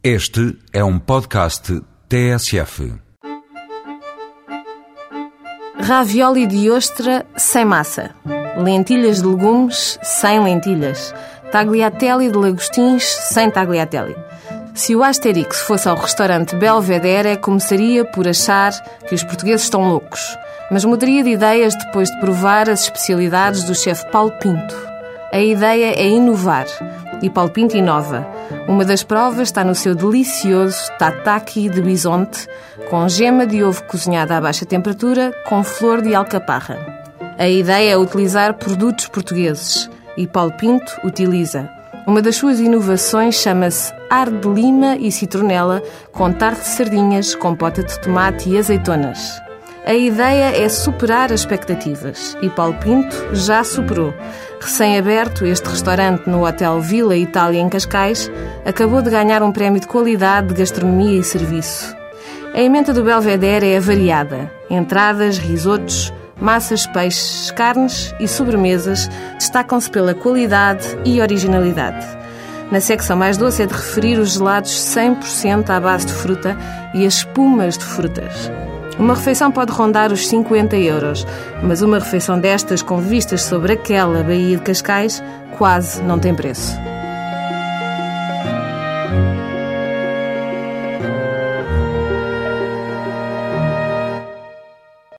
Este é um podcast TSF. Ravioli de ostra sem massa. Lentilhas de legumes sem lentilhas. Tagliatelle de lagostins sem tagliatelle. Se o Asterix fosse ao restaurante Belvedere, começaria por achar que os portugueses estão loucos, mas mudaria de ideias depois de provar as especialidades do chefe Paulo Pinto. A ideia é inovar, e Paulo Pinto inova. Uma das provas está no seu delicioso tataki de bisonte, com gema de ovo cozinhada a baixa temperatura, com flor de alcaparra. A ideia é utilizar produtos portugueses, e Paulo Pinto utiliza. Uma das suas inovações chama-se ar de lima e citronela com tarte de sardinhas, compota de tomate e azeitonas. A ideia é superar as expectativas e Paulo Pinto já superou. Recém-aberto, este restaurante no Hotel Vila Itália em Cascais acabou de ganhar um prémio de qualidade de gastronomia e serviço. A emenda do Belvedere é variada: entradas, risotos, massas, peixes, carnes e sobremesas destacam-se pela qualidade e originalidade. Na secção mais doce é de referir os gelados 100% à base de fruta e as espumas de frutas. Uma refeição pode rondar os 50 euros, mas uma refeição destas com vistas sobre aquela Baía de Cascais quase não tem preço.